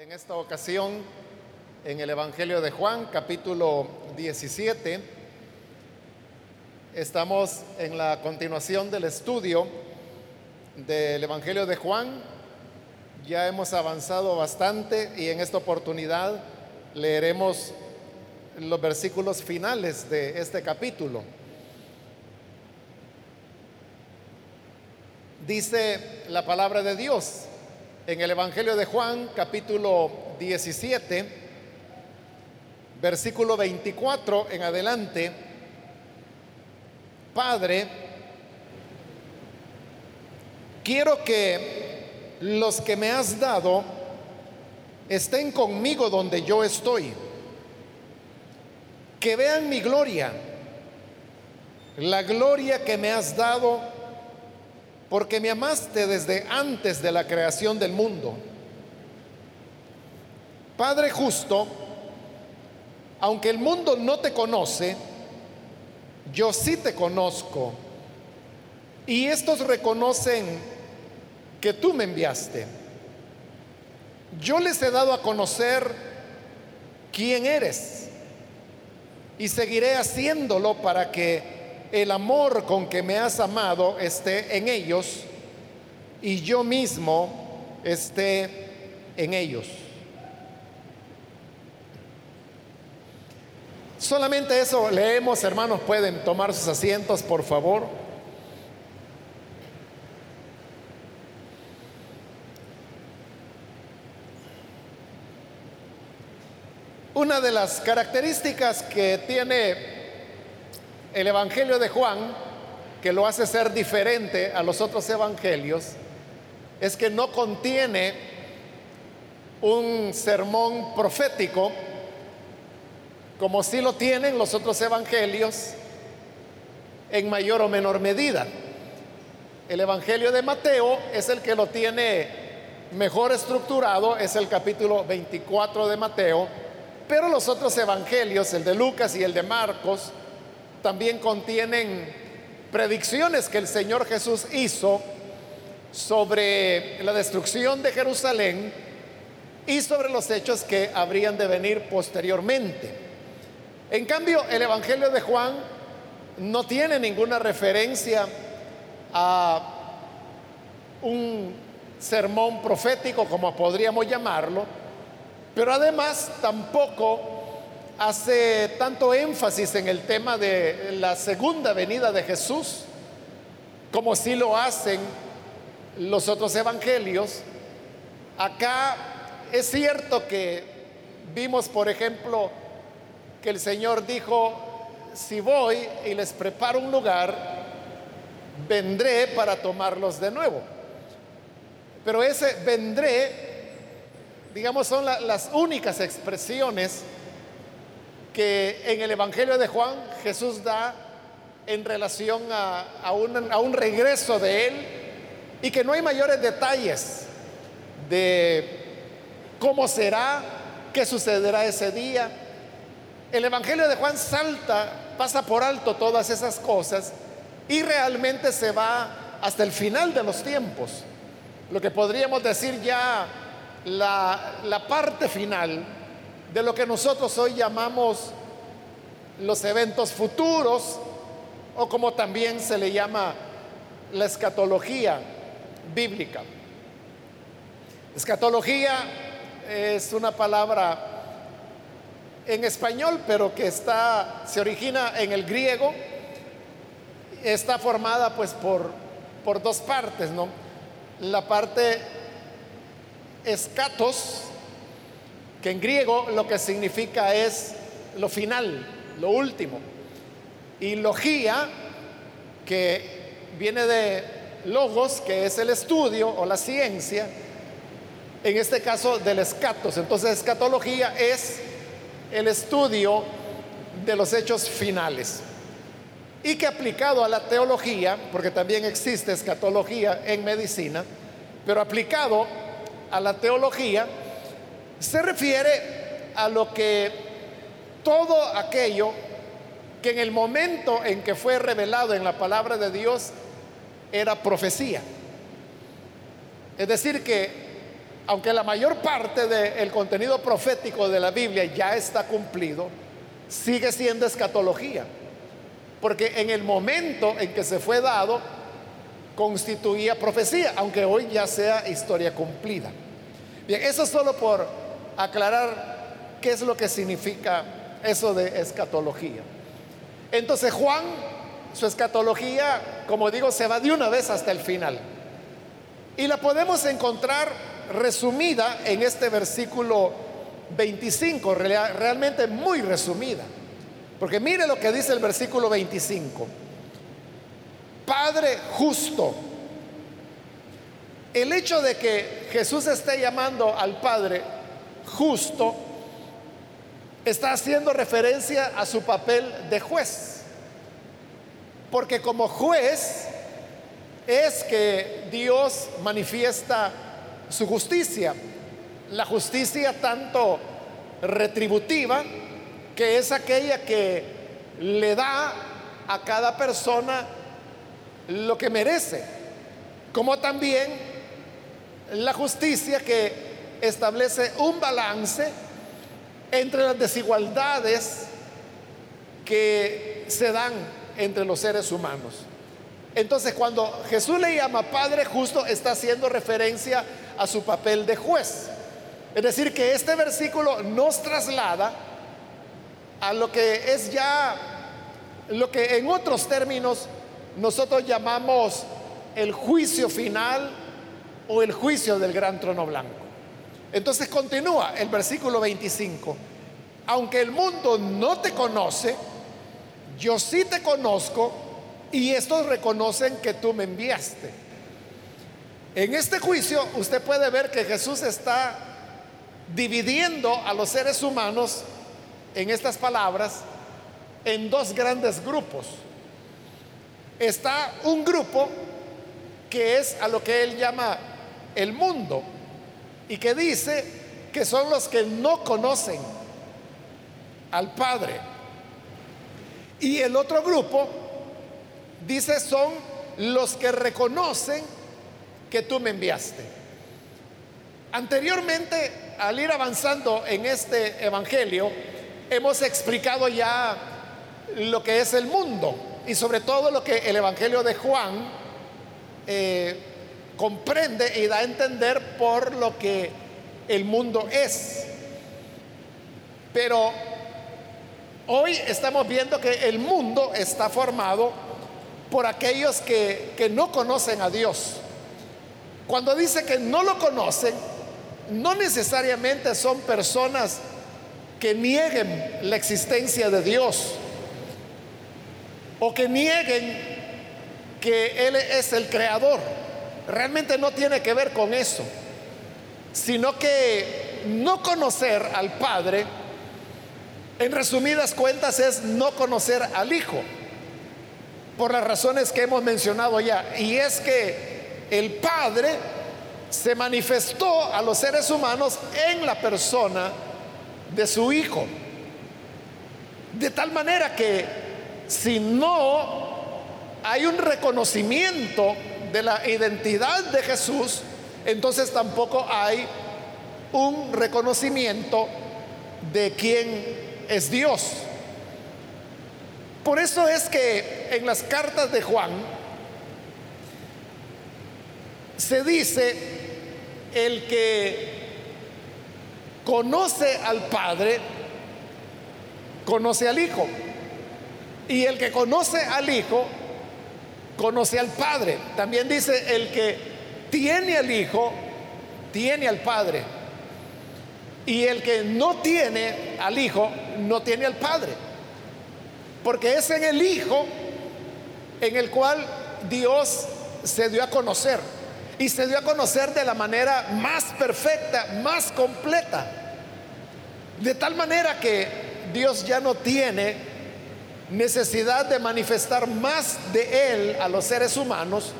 En esta ocasión, en el Evangelio de Juan, capítulo 17, estamos en la continuación del estudio del Evangelio de Juan. Ya hemos avanzado bastante y en esta oportunidad leeremos los versículos finales de este capítulo. Dice la palabra de Dios en el Evangelio de Juan, capítulo 17, versículo 24 en adelante, Padre, quiero que los que me has dado estén conmigo donde yo estoy, que vean mi gloria, la gloria que me has dado porque me amaste desde antes de la creación del mundo. Padre justo, aunque el mundo no te conoce, yo sí te conozco. Y estos reconocen que tú me enviaste. Yo les he dado a conocer quién eres y seguiré haciéndolo para que el amor con que me has amado esté en ellos y yo mismo esté en ellos. Solamente eso leemos, hermanos, pueden tomar sus asientos, por favor. Una de las características que tiene el Evangelio de Juan, que lo hace ser diferente a los otros evangelios, es que no contiene un sermón profético, como si lo tienen los otros evangelios en mayor o menor medida. El Evangelio de Mateo es el que lo tiene mejor estructurado, es el capítulo 24 de Mateo, pero los otros evangelios, el de Lucas y el de Marcos, también contienen predicciones que el Señor Jesús hizo sobre la destrucción de Jerusalén y sobre los hechos que habrían de venir posteriormente. En cambio, el Evangelio de Juan no tiene ninguna referencia a un sermón profético, como podríamos llamarlo, pero además tampoco hace tanto énfasis en el tema de la segunda venida de Jesús, como si lo hacen los otros evangelios. Acá es cierto que vimos, por ejemplo, que el Señor dijo, si voy y les preparo un lugar, vendré para tomarlos de nuevo. Pero ese vendré, digamos, son las únicas expresiones que en el Evangelio de Juan Jesús da en relación a, un, regreso de él y que no hay mayores detalles de cómo será, qué sucederá ese día. El Evangelio de Juan salta, pasa por alto todas esas cosas y realmente se va hasta el final de los tiempos. Lo que podríamos decir ya la parte final de lo que nosotros hoy llamamos los eventos futuros o como también se le llama la escatología bíblica. Escatología es una palabra en español, pero que está se origina en el griego. Está formada pues por por dos partes, ¿no? La parte escatos que en griego lo que significa es lo final, lo último. Y logía, que viene de logos, que es el estudio o la ciencia, en este caso del escatos. Entonces, escatología es el estudio de los hechos finales. Y que aplicado a la teología, porque también existe escatología en medicina, pero aplicado a la teología, se refiere a lo que todo aquello que en el momento en que fue revelado en la palabra de Dios era profecía. Es decir, que aunque la mayor parte del contenido profético de la Biblia ya está cumplido, sigue siendo escatología. Porque en el momento en que se fue dado, constituía profecía, aunque hoy ya sea historia cumplida. Bien, eso solo por aclarar qué es lo que significa eso de escatología. Entonces Juan, su escatología, como digo, se va de una vez hasta el final. Y la podemos encontrar resumida en este versículo 25, realmente muy resumida. Porque mire lo que dice el versículo 25. Padre justo. El hecho de que Jesús esté llamando al Padre justo está haciendo referencia a su papel de juez. Porque como juez es que Dios manifiesta su justicia. La justicia tanto retributiva, que es aquella que le da a cada persona lo que merece, como también la justicia que establece un balance entre las desigualdades que se dan entre los seres humanos. Entonces, cuando Jesús le llama Padre justo, está haciendo referencia a su papel de juez. Es decir, que este versículo nos traslada a lo que es ya, lo que en otros términos nosotros llamamos el juicio final o el juicio del gran trono blanco. Entonces continúa el versículo 25. Aunque el mundo no te conoce, yo sí te conozco y estos reconocen que tú me enviaste. En este juicio usted puede ver que Jesús está dividiendo a los seres humanos en estas palabras en dos grandes grupos. Está un grupo que es a lo que él llama el mundo y que dice que son los que no conocen al Padre. Y el otro grupo dice son los que reconocen que tú me enviaste. Anteriormente, al ir avanzando en este Evangelio, hemos explicado ya lo que es el mundo y sobre todo lo que el Evangelio de Juan eh, comprende y da a entender por lo que el mundo es. Pero hoy estamos viendo que el mundo está formado por aquellos que, que no conocen a Dios. Cuando dice que no lo conocen, no necesariamente son personas que nieguen la existencia de Dios o que nieguen que Él es el creador. Realmente no tiene que ver con eso, sino que no conocer al Padre, en resumidas cuentas, es no conocer al Hijo, por las razones que hemos mencionado ya. Y es que el Padre se manifestó a los seres humanos en la persona de su Hijo. De tal manera que si no hay un reconocimiento de la identidad de Jesús, entonces tampoco hay un reconocimiento de quién es Dios. Por eso es que en las cartas de Juan se dice el que conoce al Padre, conoce al Hijo. Y el que conoce al Hijo, conoce al Padre. También dice, el que tiene al Hijo, tiene al Padre. Y el que no tiene al Hijo, no tiene al Padre. Porque es en el Hijo en el cual Dios se dio a conocer y se dio a conocer de la manera más perfecta, más completa. De tal manera que Dios ya no tiene necesidad de manifestar más de Él a los seres humanos,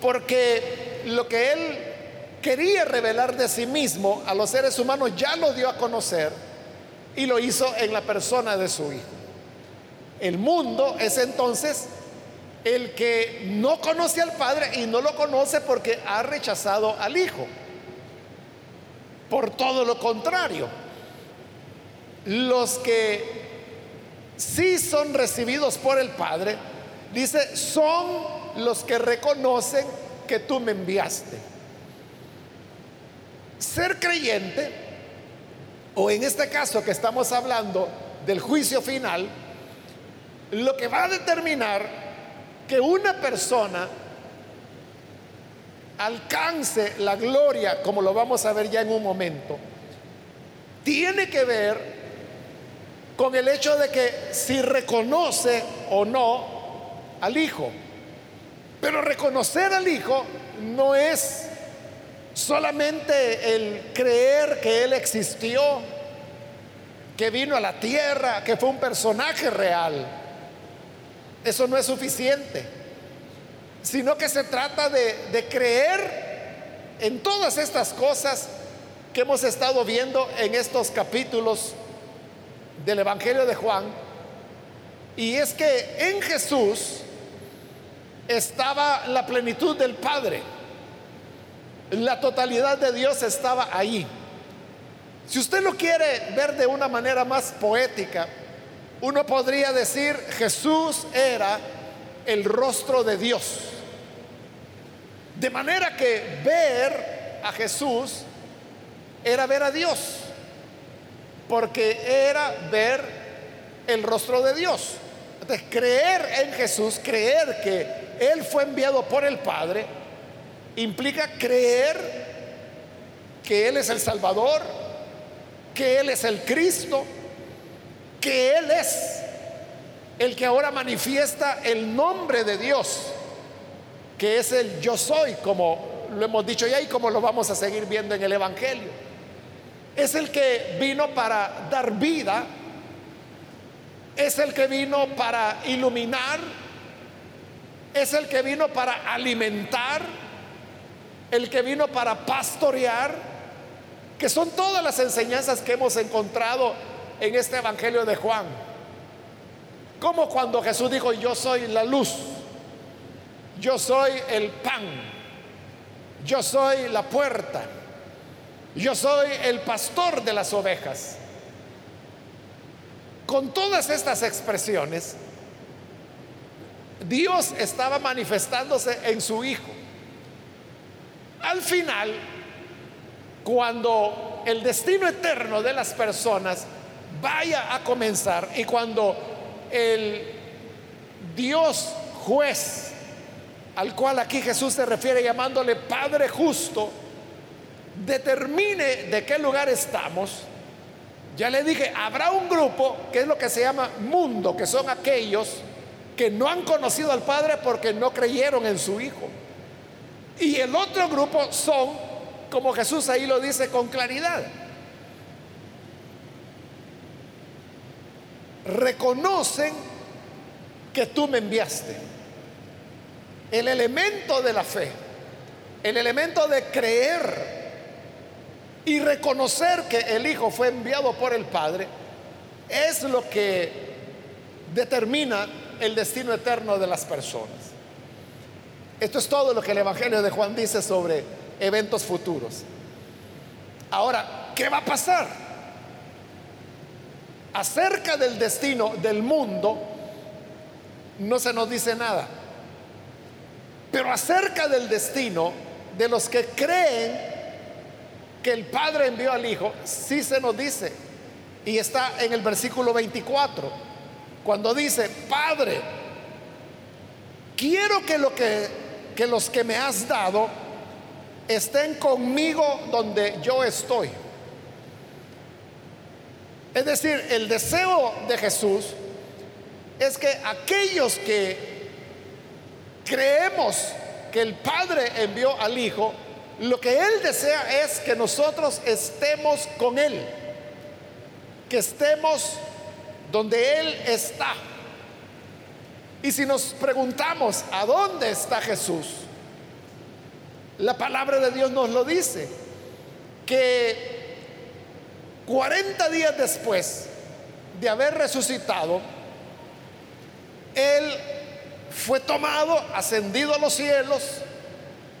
porque lo que Él quería revelar de sí mismo a los seres humanos ya lo dio a conocer y lo hizo en la persona de su Hijo. El mundo es entonces el que no conoce al Padre y no lo conoce porque ha rechazado al Hijo. Por todo lo contrario, los que sí son recibidos por el Padre, dice, son los que reconocen que tú me enviaste. Ser creyente, o en este caso que estamos hablando del juicio final, lo que va a determinar que una persona alcance la gloria, como lo vamos a ver ya en un momento, tiene que ver con el hecho de que si reconoce o no al Hijo. Pero reconocer al Hijo no es solamente el creer que Él existió, que vino a la tierra, que fue un personaje real. Eso no es suficiente, sino que se trata de, de creer en todas estas cosas que hemos estado viendo en estos capítulos del Evangelio de Juan, y es que en Jesús estaba la plenitud del Padre. La totalidad de Dios estaba ahí. Si usted lo quiere ver de una manera más poética, uno podría decir, Jesús era el rostro de Dios. De manera que ver a Jesús era ver a Dios porque era ver el rostro de Dios. Entonces, creer en Jesús, creer que Él fue enviado por el Padre, implica creer que Él es el Salvador, que Él es el Cristo, que Él es el que ahora manifiesta el nombre de Dios, que es el yo soy, como lo hemos dicho ya y como lo vamos a seguir viendo en el Evangelio es el que vino para dar vida, es el que vino para iluminar, es el que vino para alimentar, el que vino para pastorear, que son todas las enseñanzas que hemos encontrado en este Evangelio de Juan. Como cuando Jesús dijo, yo soy la luz, yo soy el pan, yo soy la puerta. Yo soy el pastor de las ovejas. Con todas estas expresiones, Dios estaba manifestándose en su Hijo. Al final, cuando el destino eterno de las personas vaya a comenzar y cuando el Dios juez, al cual aquí Jesús se refiere llamándole Padre justo, determine de qué lugar estamos, ya le dije, habrá un grupo que es lo que se llama mundo, que son aquellos que no han conocido al Padre porque no creyeron en su Hijo. Y el otro grupo son, como Jesús ahí lo dice con claridad, reconocen que tú me enviaste. El elemento de la fe, el elemento de creer y reconocer que el Hijo fue enviado por el Padre es lo que determina el destino eterno de las personas. Esto es todo lo que el Evangelio de Juan dice sobre eventos futuros. Ahora, ¿qué va a pasar? Acerca del destino del mundo no se nos dice nada. Pero acerca del destino de los que creen que el Padre envió al Hijo, sí se nos dice. Y está en el versículo 24, cuando dice, Padre, quiero que, lo que, que los que me has dado estén conmigo donde yo estoy. Es decir, el deseo de Jesús es que aquellos que creemos que el Padre envió al Hijo, lo que Él desea es que nosotros estemos con Él, que estemos donde Él está. Y si nos preguntamos, ¿a dónde está Jesús? La palabra de Dios nos lo dice, que 40 días después de haber resucitado, Él fue tomado, ascendido a los cielos,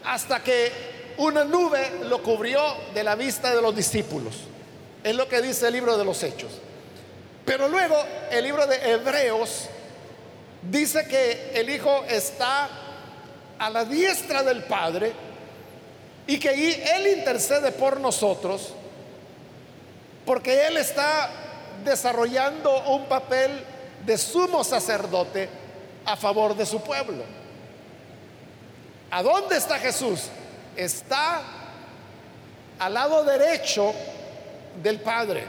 hasta que una nube lo cubrió de la vista de los discípulos. Es lo que dice el libro de los Hechos. Pero luego el libro de Hebreos dice que el Hijo está a la diestra del Padre y que Él intercede por nosotros porque Él está desarrollando un papel de sumo sacerdote a favor de su pueblo. ¿A dónde está Jesús? Está al lado derecho del Padre.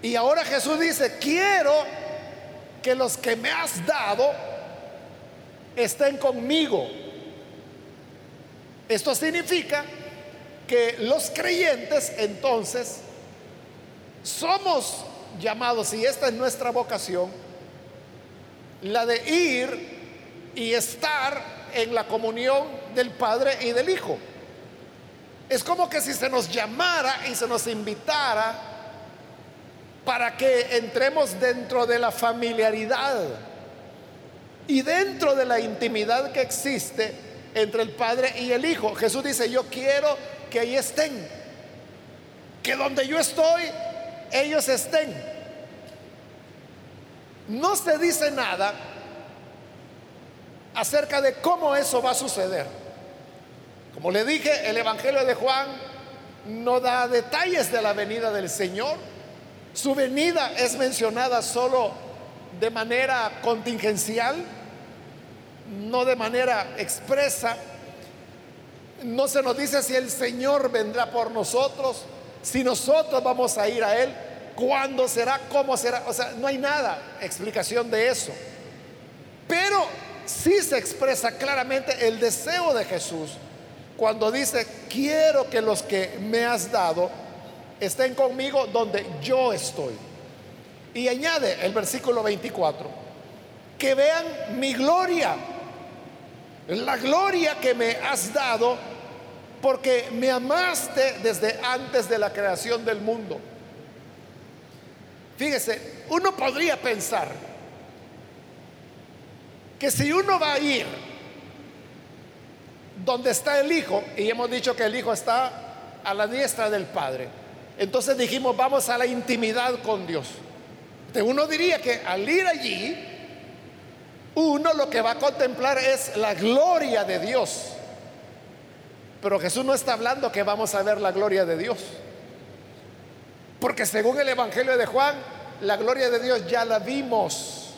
Y ahora Jesús dice, quiero que los que me has dado estén conmigo. Esto significa que los creyentes entonces somos llamados, y esta es nuestra vocación, la de ir y estar en la comunión del Padre y del Hijo. Es como que si se nos llamara y se nos invitara para que entremos dentro de la familiaridad y dentro de la intimidad que existe entre el Padre y el Hijo. Jesús dice, yo quiero que ahí estén, que donde yo estoy, ellos estén. No se dice nada acerca de cómo eso va a suceder. Como le dije, el Evangelio de Juan no da detalles de la venida del Señor. Su venida es mencionada solo de manera contingencial, no de manera expresa. No se nos dice si el Señor vendrá por nosotros, si nosotros vamos a ir a Él, cuándo será, cómo será. O sea, no hay nada, explicación de eso. Pero sí se expresa claramente el deseo de Jesús cuando dice, quiero que los que me has dado estén conmigo donde yo estoy. Y añade el versículo 24, que vean mi gloria, la gloria que me has dado, porque me amaste desde antes de la creación del mundo. Fíjese, uno podría pensar que si uno va a ir donde está el Hijo, y hemos dicho que el Hijo está a la diestra del Padre, entonces dijimos, vamos a la intimidad con Dios. Entonces uno diría que al ir allí, uno lo que va a contemplar es la gloria de Dios. Pero Jesús no está hablando que vamos a ver la gloria de Dios. Porque según el Evangelio de Juan, la gloria de Dios ya la vimos.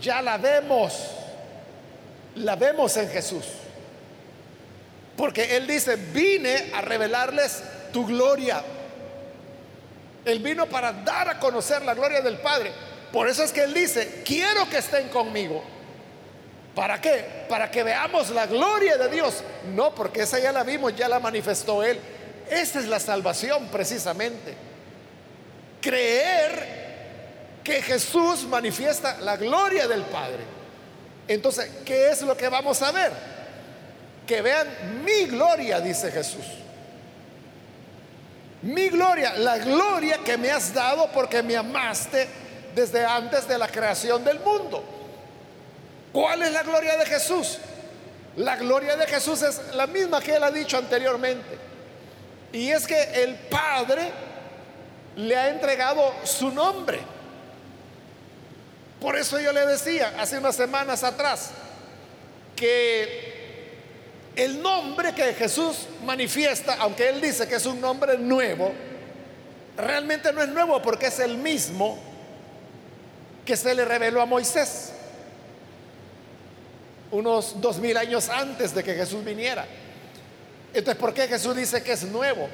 Ya la vemos. La vemos en Jesús. Porque Él dice, vine a revelarles tu gloria. Él vino para dar a conocer la gloria del Padre. Por eso es que Él dice, quiero que estén conmigo. ¿Para qué? Para que veamos la gloria de Dios. No, porque esa ya la vimos, ya la manifestó Él. Esa es la salvación precisamente. Creer que Jesús manifiesta la gloria del Padre. Entonces, ¿qué es lo que vamos a ver? Que vean mi gloria, dice Jesús. Mi gloria, la gloria que me has dado porque me amaste desde antes de la creación del mundo. ¿Cuál es la gloria de Jesús? La gloria de Jesús es la misma que él ha dicho anteriormente. Y es que el Padre le ha entregado su nombre. Por eso yo le decía hace unas semanas atrás que el nombre que Jesús manifiesta, aunque Él dice que es un nombre nuevo, realmente no es nuevo porque es el mismo que se le reveló a Moisés unos dos mil años antes de que Jesús viniera. Entonces, ¿por qué Jesús dice que es nuevo?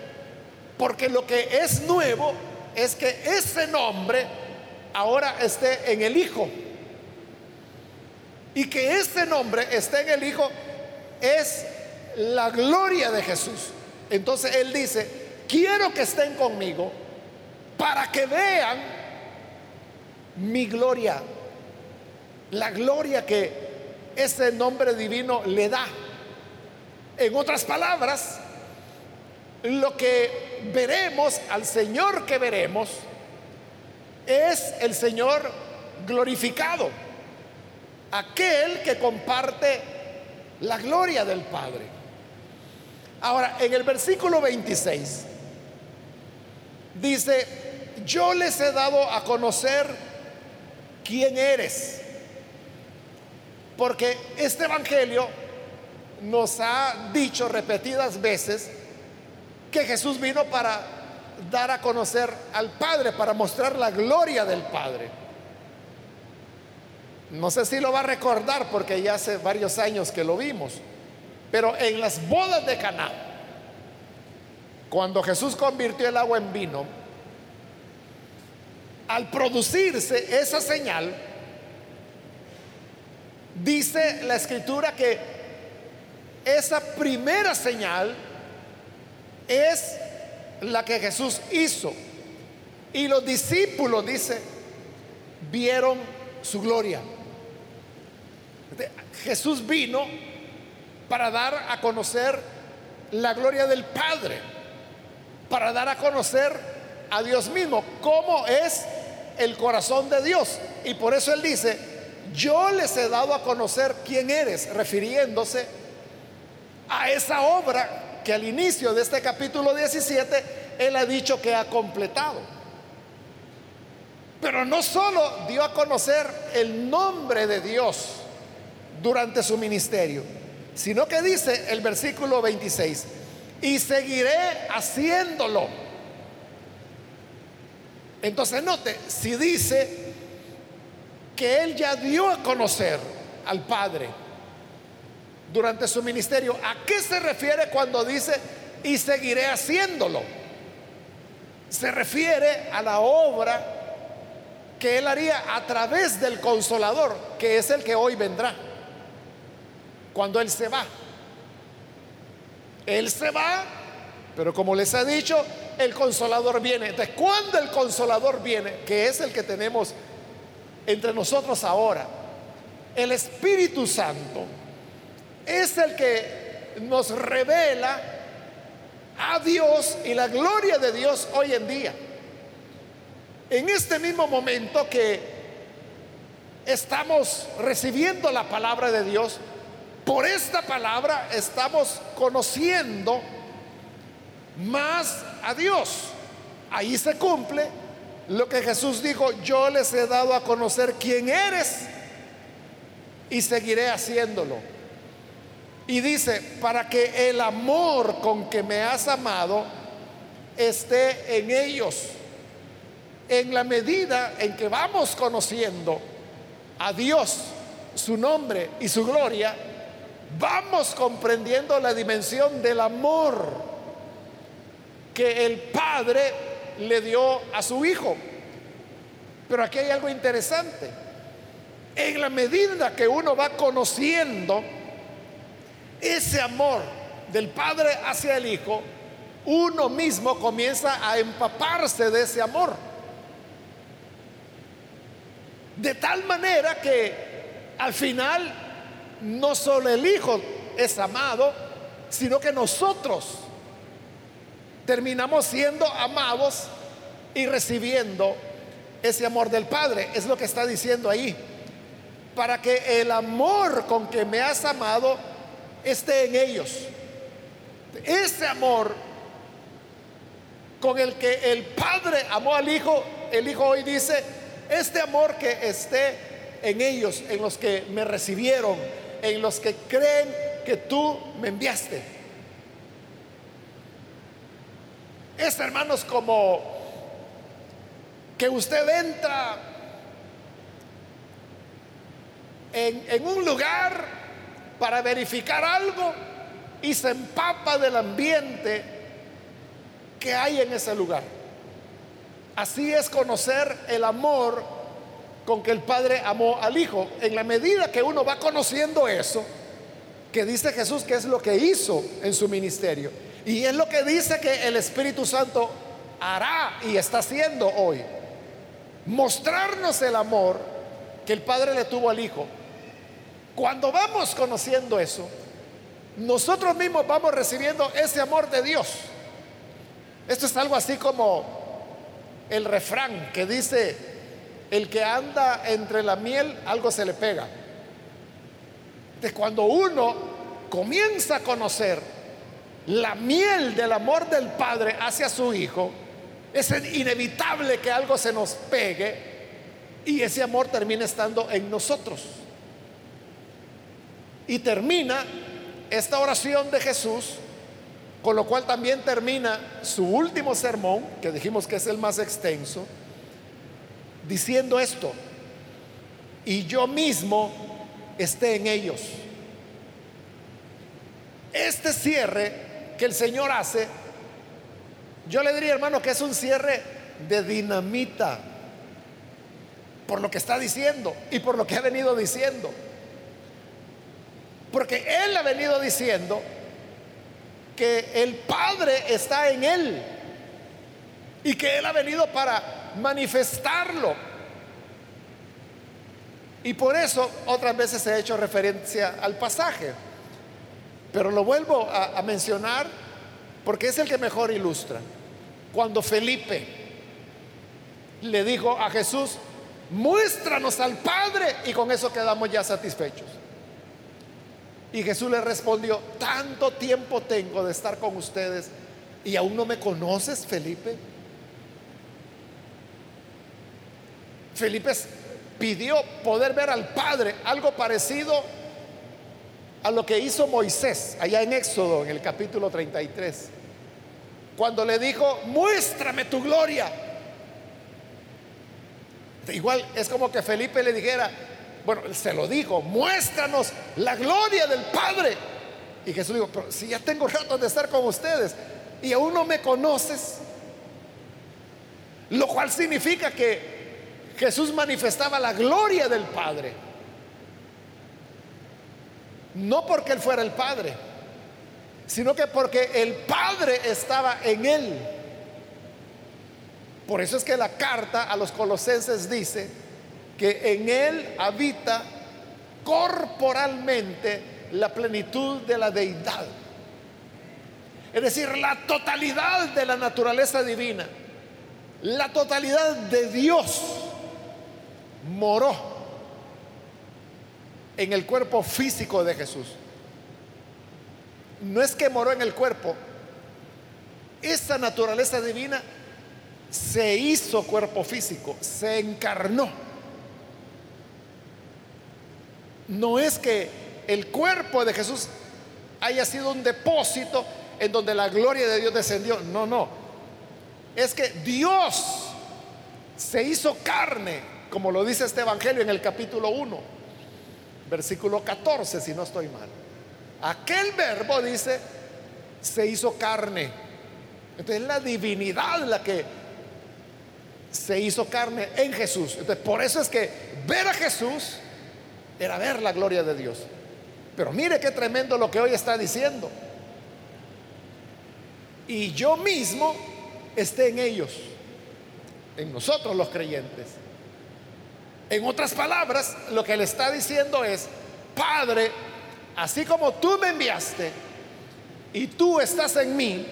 Porque lo que es nuevo es que ese nombre ahora esté en el Hijo. Y que ese nombre esté en el Hijo es la gloria de Jesús. Entonces Él dice, quiero que estén conmigo para que vean mi gloria, la gloria que ese nombre divino le da. En otras palabras, lo que veremos, al Señor que veremos, es el Señor glorificado, aquel que comparte la gloria del Padre. Ahora, en el versículo 26 dice, yo les he dado a conocer quién eres. Porque este Evangelio nos ha dicho repetidas veces que Jesús vino para dar a conocer al Padre, para mostrar la gloria del Padre. No sé si lo va a recordar porque ya hace varios años que lo vimos, pero en las bodas de Caná, cuando Jesús convirtió el agua en vino, al producirse esa señal, dice la escritura que esa primera señal es la que Jesús hizo. Y los discípulos, dice, vieron su gloria. Jesús vino para dar a conocer la gloria del Padre, para dar a conocer a Dios mismo, cómo es el corazón de Dios. Y por eso Él dice, yo les he dado a conocer quién eres, refiriéndose a esa obra que al inicio de este capítulo 17 Él ha dicho que ha completado. Pero no solo dio a conocer el nombre de Dios durante su ministerio, sino que dice el versículo 26, y seguiré haciéndolo. Entonces note, si dice que Él ya dio a conocer al Padre, durante su ministerio. ¿A qué se refiere cuando dice y seguiré haciéndolo? Se refiere a la obra que él haría a través del consolador, que es el que hoy vendrá, cuando él se va. Él se va, pero como les ha dicho, el consolador viene. Entonces, cuando el consolador viene, que es el que tenemos entre nosotros ahora, el Espíritu Santo, es el que nos revela a Dios y la gloria de Dios hoy en día. En este mismo momento que estamos recibiendo la palabra de Dios, por esta palabra estamos conociendo más a Dios. Ahí se cumple lo que Jesús dijo, yo les he dado a conocer quién eres y seguiré haciéndolo. Y dice, para que el amor con que me has amado esté en ellos. En la medida en que vamos conociendo a Dios, su nombre y su gloria, vamos comprendiendo la dimensión del amor que el Padre le dio a su Hijo. Pero aquí hay algo interesante. En la medida que uno va conociendo, ese amor del Padre hacia el Hijo, uno mismo comienza a empaparse de ese amor. De tal manera que al final no solo el Hijo es amado, sino que nosotros terminamos siendo amados y recibiendo ese amor del Padre. Es lo que está diciendo ahí. Para que el amor con que me has amado esté en ellos. Ese amor con el que el Padre amó al Hijo, el Hijo hoy dice, este amor que esté en ellos, en los que me recibieron, en los que creen que tú me enviaste. Es, hermanos, como que usted entra en, en un lugar para verificar algo y se empapa del ambiente que hay en ese lugar. Así es conocer el amor con que el Padre amó al Hijo. En la medida que uno va conociendo eso, que dice Jesús que es lo que hizo en su ministerio. Y es lo que dice que el Espíritu Santo hará y está haciendo hoy. Mostrarnos el amor que el Padre le tuvo al Hijo. Cuando vamos conociendo eso, nosotros mismos vamos recibiendo ese amor de Dios. Esto es algo así como el refrán que dice, el que anda entre la miel, algo se le pega. De cuando uno comienza a conocer la miel del amor del Padre hacia su Hijo, es inevitable que algo se nos pegue y ese amor termina estando en nosotros. Y termina esta oración de Jesús, con lo cual también termina su último sermón, que dijimos que es el más extenso, diciendo esto, y yo mismo esté en ellos. Este cierre que el Señor hace, yo le diría hermano que es un cierre de dinamita por lo que está diciendo y por lo que ha venido diciendo. Porque Él ha venido diciendo que el Padre está en Él y que Él ha venido para manifestarlo. Y por eso otras veces ha hecho referencia al pasaje. Pero lo vuelvo a, a mencionar porque es el que mejor ilustra. Cuando Felipe le dijo a Jesús, muéstranos al Padre y con eso quedamos ya satisfechos. Y Jesús le respondió, tanto tiempo tengo de estar con ustedes y aún no me conoces, Felipe. Felipe pidió poder ver al Padre, algo parecido a lo que hizo Moisés allá en Éxodo, en el capítulo 33, cuando le dijo, muéstrame tu gloria. Igual es como que Felipe le dijera, bueno, se lo dijo, muéstranos la gloria del Padre. Y Jesús dijo, pero si ya tengo rato de estar con ustedes y aún no me conoces, lo cual significa que Jesús manifestaba la gloria del Padre. No porque Él fuera el Padre, sino que porque el Padre estaba en Él. Por eso es que la carta a los colosenses dice que en Él habita corporalmente la plenitud de la deidad. Es decir, la totalidad de la naturaleza divina, la totalidad de Dios moró en el cuerpo físico de Jesús. No es que moró en el cuerpo, esa naturaleza divina se hizo cuerpo físico, se encarnó. No es que el cuerpo de Jesús haya sido un depósito en donde la gloria de Dios descendió. No, no. Es que Dios se hizo carne, como lo dice este Evangelio en el capítulo 1, versículo 14, si no estoy mal. Aquel verbo dice, se hizo carne. Entonces es la divinidad la que se hizo carne en Jesús. Entonces, por eso es que ver a Jesús era ver la gloria de Dios. Pero mire qué tremendo lo que hoy está diciendo. Y yo mismo esté en ellos, en nosotros los creyentes. En otras palabras, lo que le está diciendo es, Padre, así como tú me enviaste y tú estás en mí,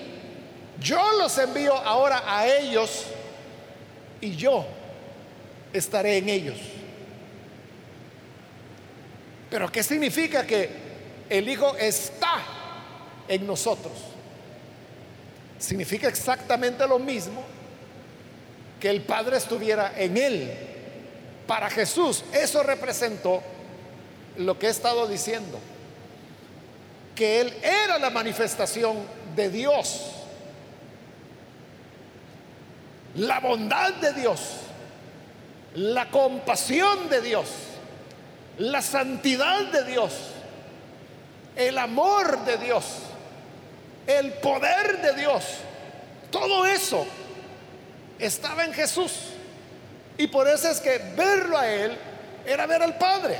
yo los envío ahora a ellos y yo estaré en ellos. Pero ¿qué significa que el Hijo está en nosotros? Significa exactamente lo mismo que el Padre estuviera en Él. Para Jesús eso representó lo que he estado diciendo, que Él era la manifestación de Dios la bondad de Dios, la compasión de Dios, la santidad de Dios, el amor de Dios, el poder de Dios, todo eso estaba en Jesús. Y por eso es que verlo a Él era ver al Padre.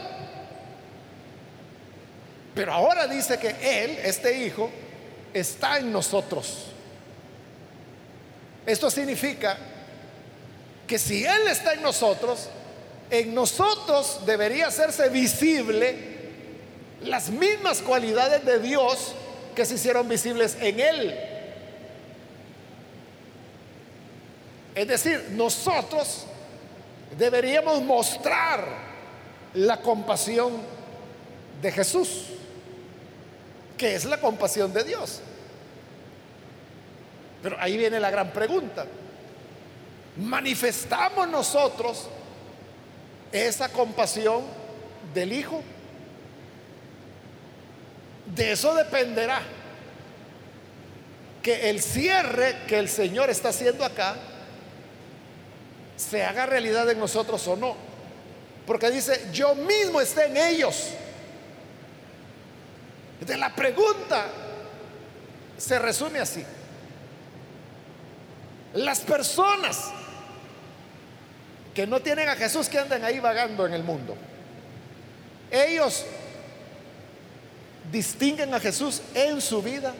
Pero ahora dice que Él, este Hijo, está en nosotros. Esto significa que si Él está en nosotros, en nosotros debería hacerse visible las mismas cualidades de Dios que se hicieron visibles en Él. Es decir, nosotros deberíamos mostrar la compasión de Jesús, que es la compasión de Dios. Pero ahí viene la gran pregunta. ¿Manifestamos nosotros esa compasión del Hijo? De eso dependerá que el cierre que el Señor está haciendo acá se haga realidad en nosotros o no. Porque dice, yo mismo esté en ellos. De la pregunta se resume así. Las personas que no tienen a Jesús, que andan ahí vagando en el mundo, ellos distinguen a Jesús en su vida.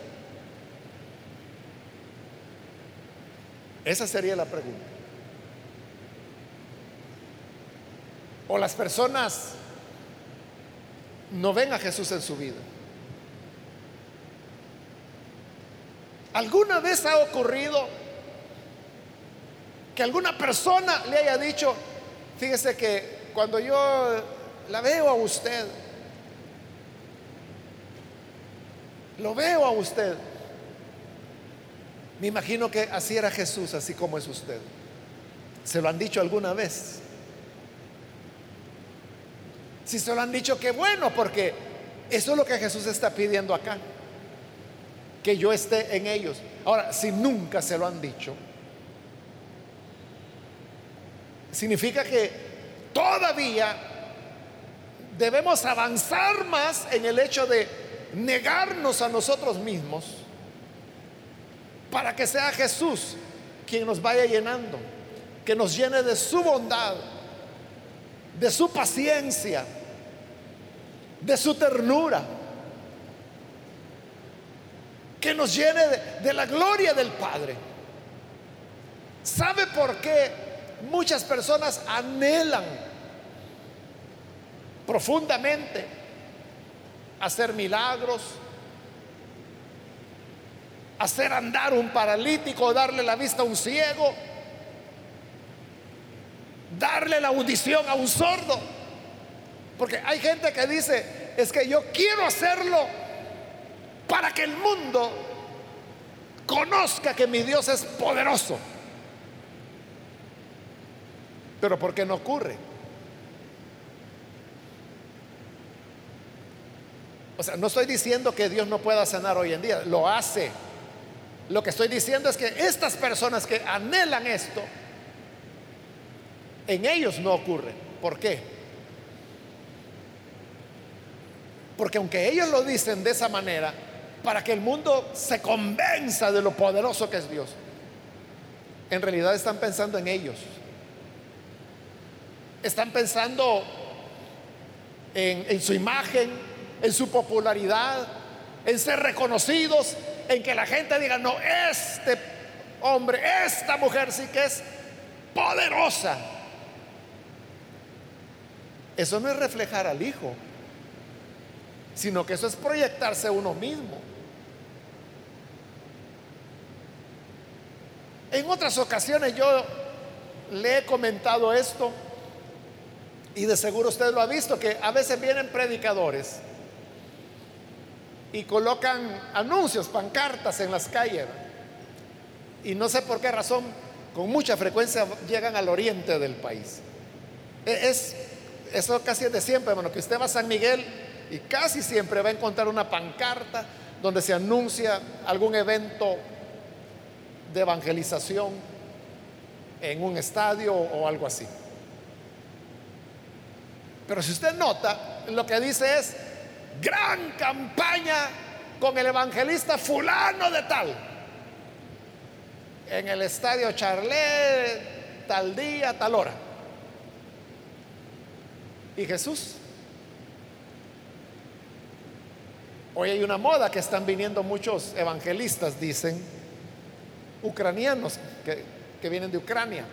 Esa sería la pregunta. O las personas no ven a Jesús en su vida. ¿Alguna vez ha ocurrido que alguna persona le haya dicho, fíjese que cuando yo la veo a usted, lo veo a usted, me imagino que así era Jesús, así como es usted. ¿Se lo han dicho alguna vez? Si se lo han dicho, qué bueno, porque eso es lo que Jesús está pidiendo acá. Que yo esté en ellos. Ahora, si nunca se lo han dicho, significa que todavía debemos avanzar más en el hecho de negarnos a nosotros mismos para que sea Jesús quien nos vaya llenando, que nos llene de su bondad, de su paciencia, de su ternura, que nos llene de, la gloria del Padre. ¿Sabe por qué muchas personas anhelan profundamente hacer milagros, hacer andar un paralítico, darle la vista a un ciego? darle la audición a un sordo. Porque hay gente que dice, es que yo quiero hacerlo para que el mundo conozca que mi Dios es poderoso. Pero ¿por qué no ocurre? O sea, no estoy diciendo que Dios no pueda sanar hoy en día, lo hace. Lo que estoy diciendo es que estas personas que anhelan esto, en ellos no ocurre. ¿Por qué? Porque aunque ellos lo dicen de esa manera, para que el mundo se convenza de lo poderoso que es Dios, en realidad están pensando en ellos. Están pensando en, su imagen, en su popularidad, en ser reconocidos, en que la gente diga, no, este hombre, esta mujer sí que es poderosa. Eso no es reflejar al Hijo, sino que eso es proyectarse uno mismo. En otras ocasiones yo le he comentado esto y de seguro usted lo ha visto, que a veces vienen predicadores y colocan anuncios, pancartas en las calles. Y no sé por qué razón, con mucha frecuencia llegan al oriente del país. E-, es eso casi es de siempre, hermano, que usted va a San Miguel y casi siempre va a encontrar una pancarta donde se anuncia algún evento de evangelización en un estadio o algo así. Pero si usted nota, lo que dice es gran campaña con el evangelista fulano de tal. En el estadio Charlet, tal día, tal hora. ¿Y Jesús? Hoy hay una moda que están viniendo muchos evangelistas, dicen, ucranianos que, que vienen de Ucrania.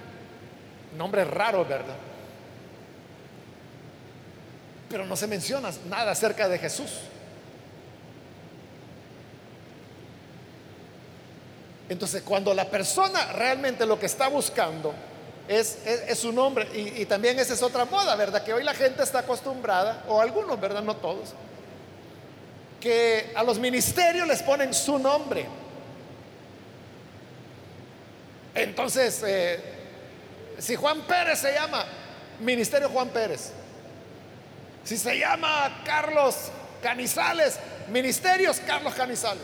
Nombre raro, ¿verdad? Pero no se menciona nada acerca de Jesús. Entonces, cuando la persona realmente lo que está buscando es, su nombre. Y, y, también esa es otra moda, ¿verdad? Que hoy la gente está acostumbrada, o algunos, ¿verdad? No todos, que a los ministerios les ponen su nombre. Entonces, eh, si Juan Pérez se llama Ministerio Juan Pérez, si se llama Carlos Canizales, Ministerios Carlos Canizales.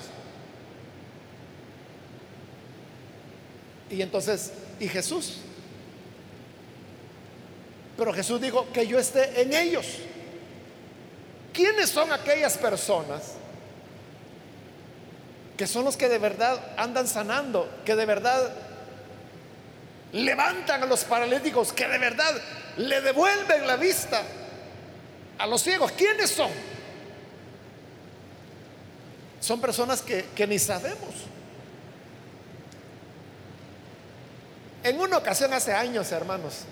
Y entonces, ¿y Jesús? Pero Jesús dijo que yo esté en ellos. ¿Quiénes son aquellas personas que son los que de verdad andan sanando, que de verdad levantan a los paralíticos, que de verdad le devuelven la vista a los ciegos? ¿Quiénes son? Son personas que, ni sabemos. En una ocasión hace años, hermanos,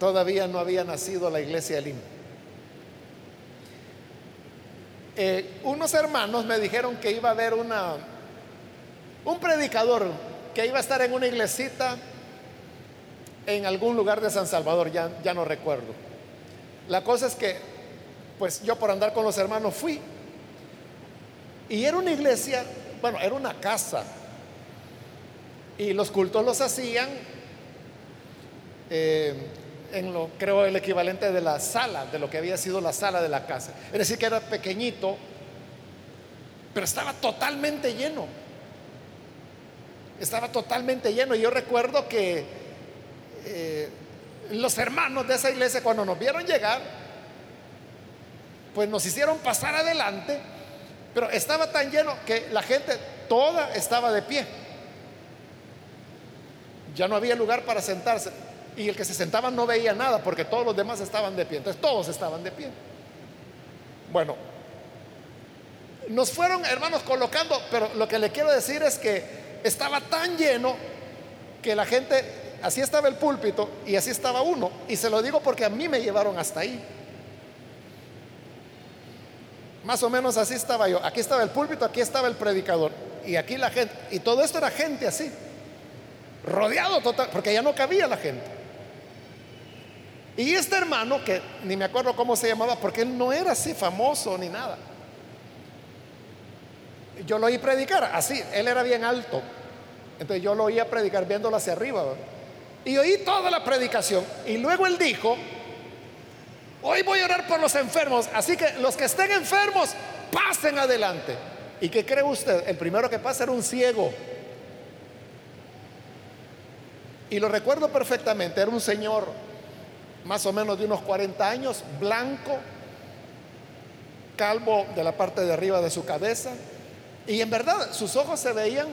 todavía no había nacido la iglesia de Lima. Eh, unos hermanos me dijeron que iba a haber una, un predicador que iba a estar en una iglesita en algún lugar de San Salvador, ya, ya no recuerdo. La cosa es que, pues yo por andar con los hermanos fui. Y era una iglesia, bueno, era una casa. Y los cultos los hacían eh, en lo, creo, el equivalente de la sala, de lo que había sido la sala de la casa. Es decir, que era pequeñito, pero estaba totalmente lleno. Estaba totalmente lleno. Y yo recuerdo que eh, los hermanos de esa iglesia, cuando nos vieron llegar, pues nos hicieron pasar adelante, pero estaba tan lleno que la gente toda estaba de pie. Ya no había lugar para sentarse. Y el que se sentaba no veía nada porque todos los demás estaban de pie. Entonces todos estaban de pie. Bueno, nos fueron hermanos colocando, pero lo que le quiero decir es que estaba tan lleno que la gente, así estaba el púlpito y así estaba uno. Y se lo digo porque a mí me llevaron hasta ahí. Más o menos así estaba yo. Aquí estaba el púlpito, aquí estaba el predicador. Y aquí la gente. Y todo esto era gente así. Rodeado total, porque ya no cabía la gente. Y este hermano, que ni me acuerdo cómo se llamaba, porque él no era así famoso ni nada. Yo lo oí predicar, así, él era bien alto. Entonces yo lo oía predicar viéndolo hacia arriba. Y oí toda la predicación. Y luego él dijo, hoy voy a orar por los enfermos, así que los que estén enfermos, pasen adelante. ¿Y qué cree usted? El primero que pasa era un ciego. Y lo recuerdo perfectamente, era un señor más o menos de unos 40 años, blanco, calvo de la parte de arriba de su cabeza. Y en verdad sus ojos se veían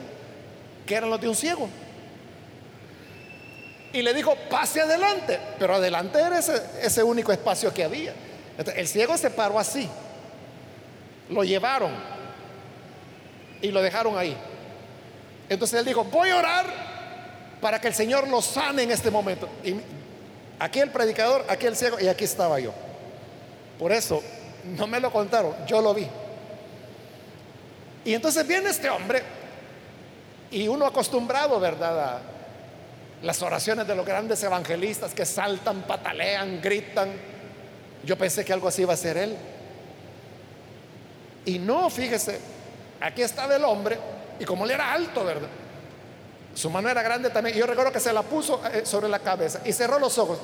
que eran los de un ciego. Y le dijo, pase adelante. Pero adelante era ese, único espacio que había. el ciego se paró así. Lo llevaron y lo dejaron ahí. Entonces él dijo, voy a orar para que el Señor lo sane en este momento. Aquí el predicador, aquí el ciego y aquí estaba yo. Por eso, no me lo contaron, yo lo vi. Y entonces viene este hombre y uno acostumbrado, ¿verdad? A las oraciones de los grandes evangelistas que saltan, patalean, gritan. Yo pensé que algo así iba a ser él. Y no, fíjese, aquí estaba el hombre y como él era alto, ¿verdad? Su mano era grande también. Yo recuerdo que se la puso eh, sobre la cabeza y cerró los ojos.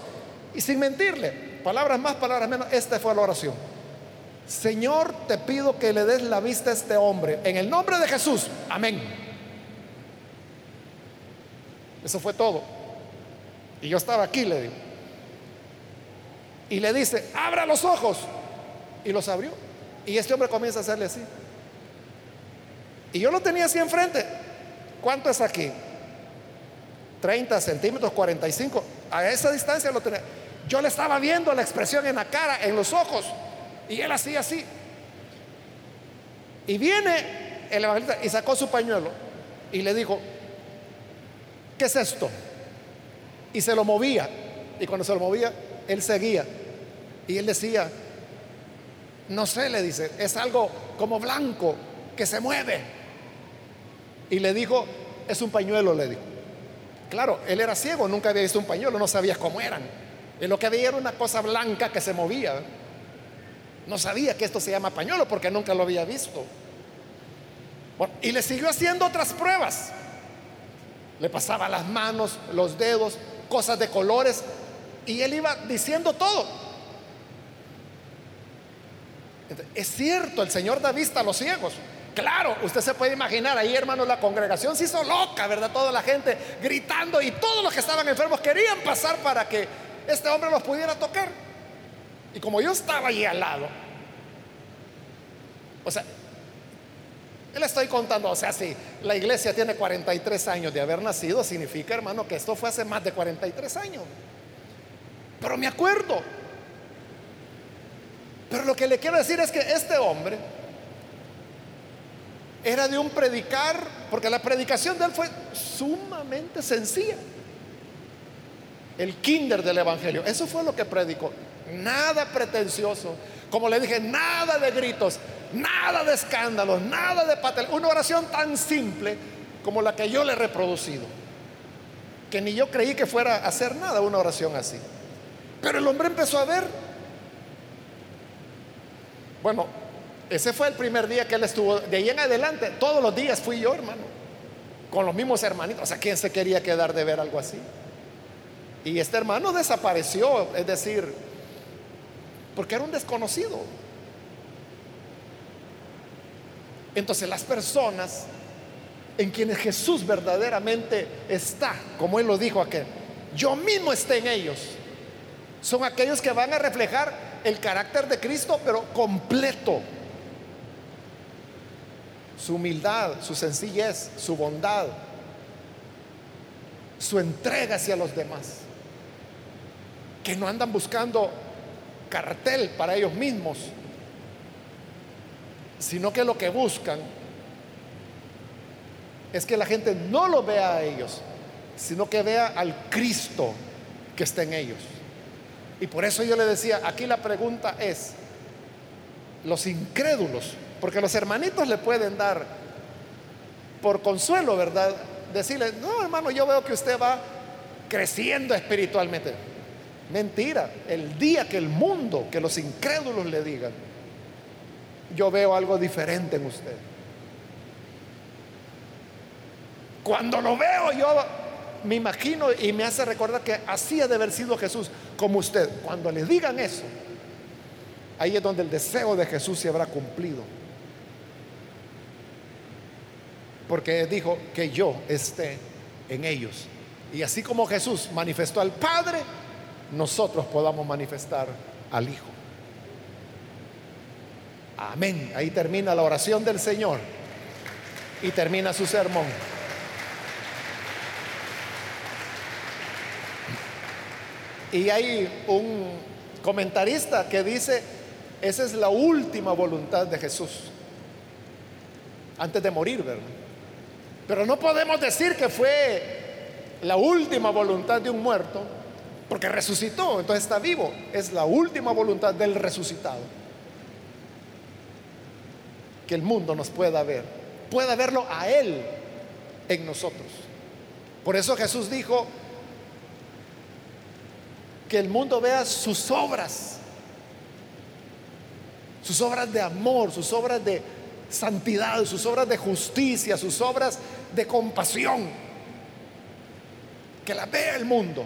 Y sin mentirle, palabras más, palabras menos, esta fue la oración. Señor, te pido que le des la vista a este hombre. En el nombre de Jesús. Amén. Eso fue todo. Y yo estaba aquí, le digo. Y le dice, abra los ojos. Y los abrió. Y este hombre comienza a hacerle así. Y yo lo tenía así enfrente. ¿Cuánto es aquí? 30 centímetros, 45. A esa distancia lo tenía. Yo le estaba viendo la expresión en la cara, en los ojos. Y él hacía así. Y viene el evangelista y sacó su pañuelo y le dijo, ¿qué es esto? Y se lo movía. Y cuando se lo movía, él seguía. Y él decía, no sé, le dice, es algo como blanco que se mueve. Y le dijo, es un pañuelo, le dijo. Claro, él era ciego, nunca había visto un pañuelo, no sabía cómo eran. Y lo que veía era una cosa blanca que se movía. No sabía que esto se llama pañuelo porque nunca lo había visto. y le siguió haciendo otras pruebas. Le pasaba las manos, los dedos, cosas de colores, y él iba diciendo todo. Es cierto, el Señor da vista a los ciegos. Claro, usted se puede imaginar ahí, hermanos, la congregación se hizo loca, ¿verdad? Toda la gente gritando y todos los que estaban enfermos querían pasar para que este hombre los pudiera tocar. Y como yo estaba allí al lado, o sea, le estoy contando, o sea, si la iglesia tiene 43 años de haber nacido, significa, hermano, que esto fue hace más de 43 años. Pero me acuerdo. Pero lo que le quiero decir es que este hombre era de un predicar, porque la predicación de él fue sumamente sencilla. El kinder del Evangelio, eso fue lo que predicó. Nada pretencioso, como le dije, nada de gritos, nada de escándalos, nada de patel. Una oración tan simple como la que yo le he reproducido, que ni yo creí que fuera a hacer nada una oración así. Pero el hombre empezó a ver. Bueno, ese fue el primer día que él estuvo. De ahí en adelante, todos los días fui yo, hermano. Con los mismos hermanitos. O sea, ¿quién se quería quedar de ver algo así? Y este hermano desapareció, es decir, porque era un desconocido. Entonces las personas en quienes Jesús verdaderamente está, como él lo dijo aquel, yo mismo esté en ellos, son aquellos que van a reflejar el carácter de Cristo, pero completo su humildad, su sencillez, su bondad, su entrega hacia los demás, que no andan buscando cartel para ellos mismos, sino que lo que buscan es que la gente no lo vea a ellos, sino que vea al Cristo que está en ellos. Y por eso yo le decía, aquí la pregunta es, los incrédulos porque los hermanitos le pueden dar por consuelo, ¿verdad? Decirle, no, hermano, yo veo que usted va creciendo espiritualmente. Mentira, el día que el mundo, que los incrédulos le digan, yo veo algo diferente en usted. Cuando lo veo yo me imagino y me hace recordar que así ha de haber sido Jesús como usted. Cuando le digan eso, ahí es donde el deseo de Jesús se habrá cumplido porque dijo que yo esté en ellos. Y así como Jesús manifestó al Padre, nosotros podamos manifestar al Hijo. Amén. Ahí termina la oración del Señor y termina su sermón. Y hay un comentarista que dice, esa es la última voluntad de Jesús, antes de morir, ¿verdad? Pero no podemos decir que fue la última voluntad de un muerto, porque resucitó, entonces está vivo. Es la última voluntad del resucitado. Que el mundo nos pueda ver, pueda verlo a Él en nosotros. Por eso Jesús dijo que el mundo vea sus obras, sus obras de amor, sus obras de santidad, sus obras de justicia, sus obras de compasión. Que la vea el mundo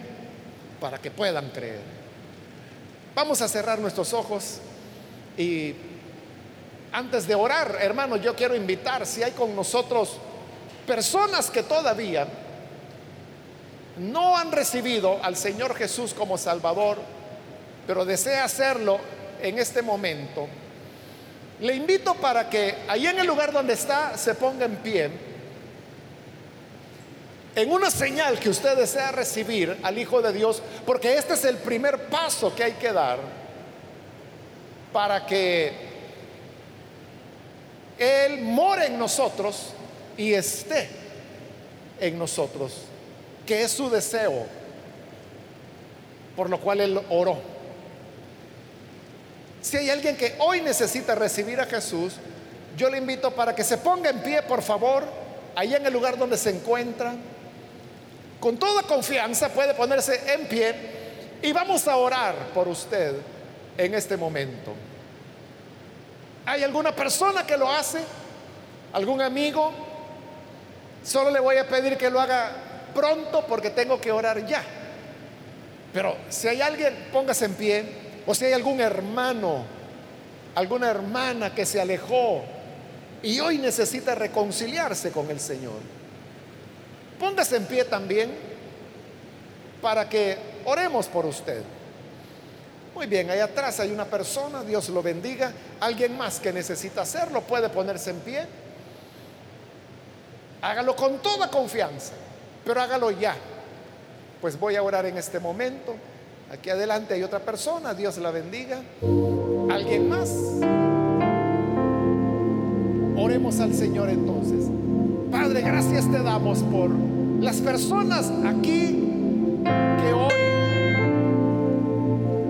para que puedan creer. Vamos a cerrar nuestros ojos y antes de orar, hermanos, yo quiero invitar si hay con nosotros personas que todavía no han recibido al Señor Jesús como Salvador, pero desea hacerlo en este momento le invito para que ahí en el lugar donde está se ponga en pie. En una señal que usted desea recibir al Hijo de Dios, porque este es el primer paso que hay que dar para que Él more en nosotros y esté en nosotros, que es su deseo, por lo cual Él oró. Si hay alguien que hoy necesita recibir a Jesús, yo le invito para que se ponga en pie, por favor, ahí en el lugar donde se encuentra. Con toda confianza puede ponerse en pie y vamos a orar por usted en este momento. ¿Hay alguna persona que lo hace? ¿Algún amigo? Solo le voy a pedir que lo haga pronto porque tengo que orar ya. Pero si hay alguien, póngase en pie, o si hay algún hermano, alguna hermana que se alejó y hoy necesita reconciliarse con el Señor, póngase en pie también para que oremos por usted. Muy bien, ahí atrás hay una persona, Dios lo bendiga. Alguien más que necesita hacerlo puede ponerse en pie. Hágalo con toda confianza, pero hágalo ya. Pues voy a orar en este momento. Aquí adelante hay otra persona, Dios la bendiga. ¿Alguien más? Oremos al Señor entonces. Padre, gracias te damos por las personas aquí que hoy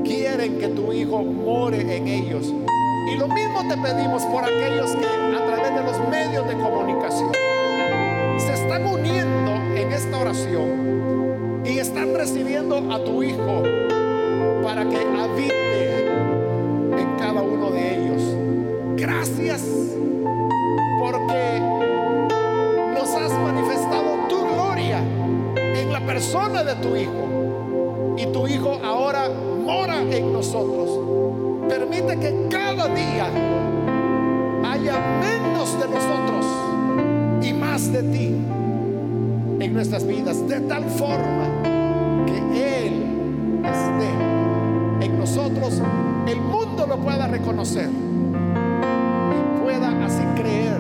quieren que tu Hijo more en ellos. Y lo mismo te pedimos por aquellos que a través de los medios de comunicación se están uniendo en esta oración y están recibiendo a tu Hijo que habite en cada uno de ellos. Gracias porque nos has manifestado tu gloria en la persona de tu Hijo. Y tu Hijo ahora mora en nosotros. Permite que cada día haya menos de nosotros y más de ti en nuestras vidas, de tal forma el mundo lo pueda reconocer y pueda así creer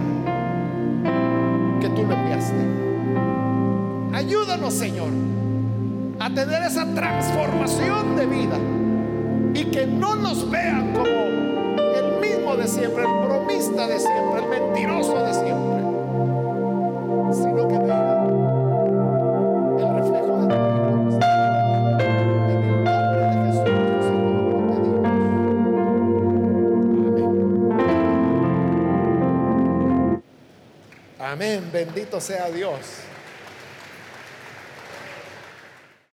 que tú lo enviaste. Ayúdanos, Señor, a tener esa transformación de vida y que no nos vean como el mismo de siempre, el bromista de siempre, el mentiroso de siempre, Bendito sea Dios.